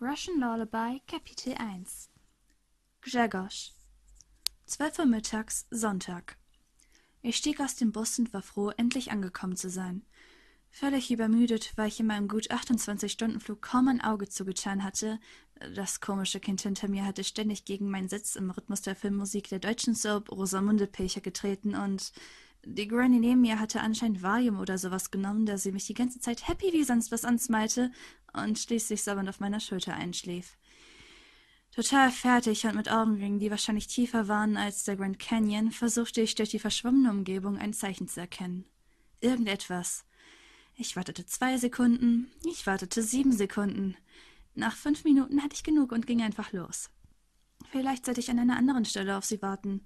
Russian Lullaby Kapitel 1 Grzegorz Zwölf Uhr mittags, Sonntag. Ich stieg aus dem Bus und war froh, endlich angekommen zu sein. Völlig übermüdet, weil ich in meinem gut 28-Stunden-Flug kaum ein Auge zugetan hatte. Das komische Kind hinter mir hatte ständig gegen meinen Sitz im Rhythmus der Filmmusik der deutschen Soap Rosamunde Pilcher getreten und die Granny neben mir hatte anscheinend Valium oder sowas genommen, da sie mich die ganze Zeit happy wie sonst was ansmeilte und schließlich sabbernd auf meiner Schulter einschlief. Total fertig und mit Augenringen, die wahrscheinlich tiefer waren als der Grand Canyon, versuchte ich durch die verschwommene Umgebung ein Zeichen zu erkennen. Irgendetwas. Ich wartete zwei Sekunden, ich wartete sieben Sekunden. Nach fünf Minuten hatte ich genug und ging einfach los. Vielleicht sollte ich an einer anderen Stelle auf sie warten.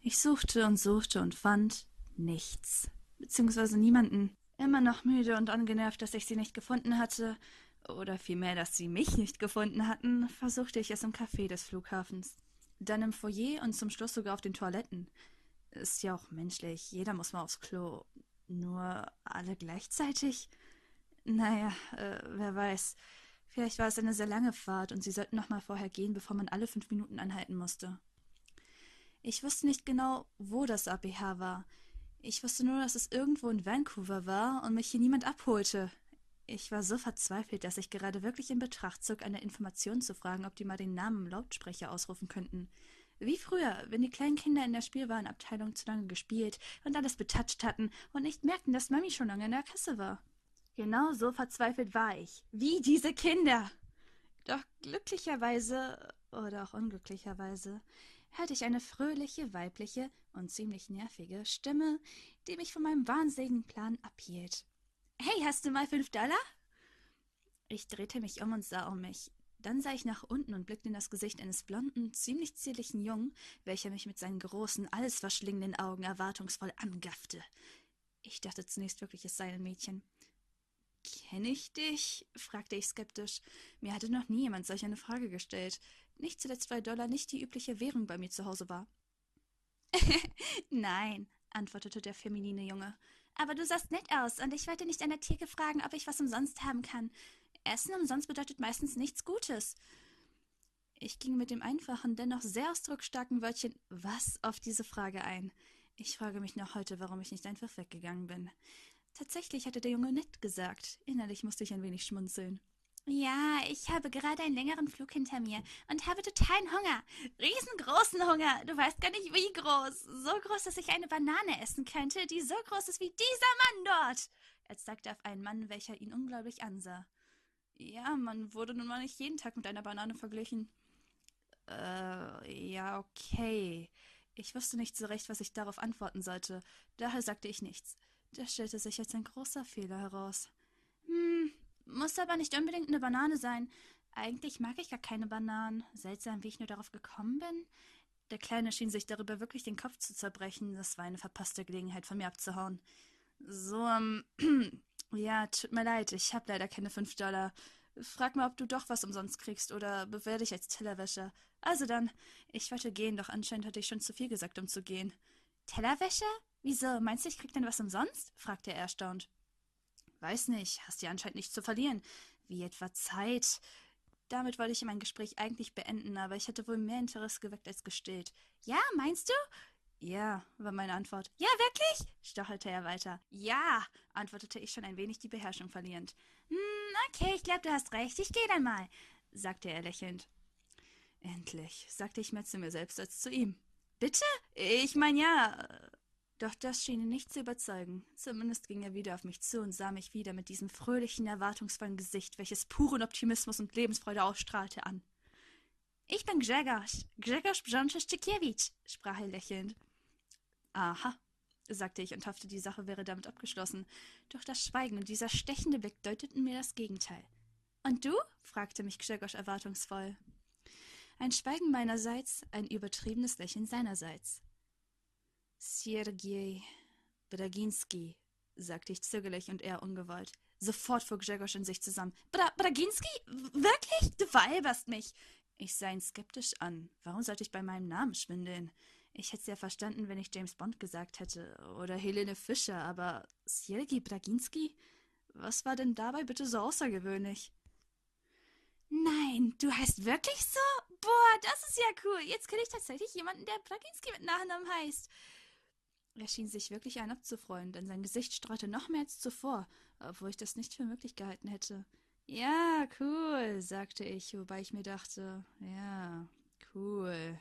Ich suchte und suchte und fand nichts. Beziehungsweise niemanden. Immer noch müde und angenervt, dass ich sie nicht gefunden hatte, oder vielmehr, dass sie mich nicht gefunden hatten, versuchte ich es im Café des Flughafens. Dann im Foyer und zum Schluss sogar auf den Toiletten. Ist ja auch menschlich, jeder muss mal aufs Klo. Nur alle gleichzeitig? Naja, äh, wer weiß. Vielleicht war es eine sehr lange Fahrt und sie sollten noch mal vorher gehen, bevor man alle fünf Minuten anhalten musste. Ich wusste nicht genau, wo das APH war. Ich wusste nur, dass es irgendwo in Vancouver war und mich hier niemand abholte. Ich war so verzweifelt, dass ich gerade wirklich in Betracht zog, eine Information zu fragen, ob die mal den Namen im Lautsprecher ausrufen könnten. Wie früher, wenn die kleinen Kinder in der Spielwarenabteilung zu lange gespielt und alles betatscht hatten und nicht merkten, dass Mami schon lange in der Kasse war. Genau so verzweifelt war ich. Wie diese Kinder. Doch glücklicherweise oder auch unglücklicherweise hörte ich eine fröhliche, weibliche und ziemlich nervige Stimme, die mich von meinem wahnsinnigen Plan abhielt. Hey, hast du mal fünf Dollar? Ich drehte mich um und sah um mich. Dann sah ich nach unten und blickte in das Gesicht eines blonden, ziemlich zierlichen Jungen, welcher mich mit seinen großen, alles verschlingenden Augen erwartungsvoll angaffte. Ich dachte zunächst wirklich, es sei ein Mädchen. Kenne ich dich? fragte ich skeptisch. Mir hatte noch nie jemand solch eine Frage gestellt. Nicht zuletzt, weil Dollar nicht die übliche Währung bei mir zu Hause war. Nein, antwortete der feminine Junge. Aber du sahst nett aus und ich wollte nicht an der Theke fragen, ob ich was umsonst haben kann. Essen umsonst bedeutet meistens nichts Gutes. Ich ging mit dem einfachen, dennoch sehr ausdrucksstarken Wörtchen was auf diese Frage ein. Ich frage mich noch heute, warum ich nicht einfach weggegangen bin. Tatsächlich hatte der Junge nett gesagt. Innerlich musste ich ein wenig schmunzeln. Ja, ich habe gerade einen längeren Flug hinter mir und habe totalen Hunger. Riesengroßen Hunger. Du weißt gar nicht, wie groß. So groß, dass ich eine Banane essen könnte, die so groß ist wie dieser Mann dort. Er zeigte auf einen Mann, welcher ihn unglaublich ansah. Ja, man wurde nun mal nicht jeden Tag mit einer Banane verglichen. Äh, ja, okay. Ich wusste nicht so recht, was ich darauf antworten sollte. Daher sagte ich nichts. Das stellte sich als ein großer Fehler heraus. Hm, muss aber nicht unbedingt eine Banane sein. Eigentlich mag ich gar keine Bananen. Seltsam, wie ich nur darauf gekommen bin. Der Kleine schien sich darüber wirklich den Kopf zu zerbrechen. Das war eine verpasste Gelegenheit, von mir abzuhauen. So, ähm, ja, tut mir leid, ich habe leider keine fünf Dollar. Frag mal, ob du doch was umsonst kriegst oder bewehr dich als Tellerwäscher. Also dann, ich wollte gehen, doch anscheinend hatte ich schon zu viel gesagt, um zu gehen. Tellerwäscher? Wieso, meinst du, ich krieg denn was umsonst? fragte er erstaunt. Weiß nicht, hast ja anscheinend nichts zu verlieren. Wie etwa Zeit. Damit wollte ich mein Gespräch eigentlich beenden, aber ich hatte wohl mehr Interesse geweckt als gestillt. Ja, meinst du? Ja, war meine Antwort. Ja, wirklich? stachelte er weiter. Ja, antwortete ich schon ein wenig die Beherrschung verlierend. Hm, okay, ich glaube, du hast recht. Ich gehe dann mal, sagte er lächelnd. Endlich, sagte ich mehr zu mir selbst als zu ihm. Bitte? Ich mein ja. Doch das schien ihn nicht zu überzeugen. Zumindest ging er wieder auf mich zu und sah mich wieder mit diesem fröhlichen, erwartungsvollen Gesicht, welches puren Optimismus und Lebensfreude ausstrahlte, an. Ich bin Grzegorz, Grzegorz Brzonczyszczykiewicz, sprach er lächelnd. Aha, sagte ich und hoffte, die Sache wäre damit abgeschlossen. Doch das Schweigen und dieser stechende Blick deuteten mir das Gegenteil. Und du? fragte mich Grzegorz erwartungsvoll. Ein Schweigen meinerseits, ein übertriebenes Lächeln seinerseits. Siergiej Braginski, sagte ich zögerlich und er ungewollt. Sofort fuhr Grzegorz in sich zusammen. Bra Braginski? Wirklich? Du veralberst mich. Ich sah ihn skeptisch an. Warum sollte ich bei meinem Namen schwindeln? Ich hätte es ja verstanden, wenn ich James Bond gesagt hätte. Oder Helene Fischer, aber Siergi Braginski? Was war denn dabei bitte so außergewöhnlich? Nein, du heißt wirklich so? Boah, das ist ja cool. Jetzt kenne ich tatsächlich jemanden, der Braginski mit Nachnamen heißt. Er schien sich wirklich ein abzufreuen, denn sein Gesicht strahlte noch mehr als zuvor, obwohl ich das nicht für möglich gehalten hätte. Ja, cool, sagte ich, wobei ich mir dachte, ja, cool.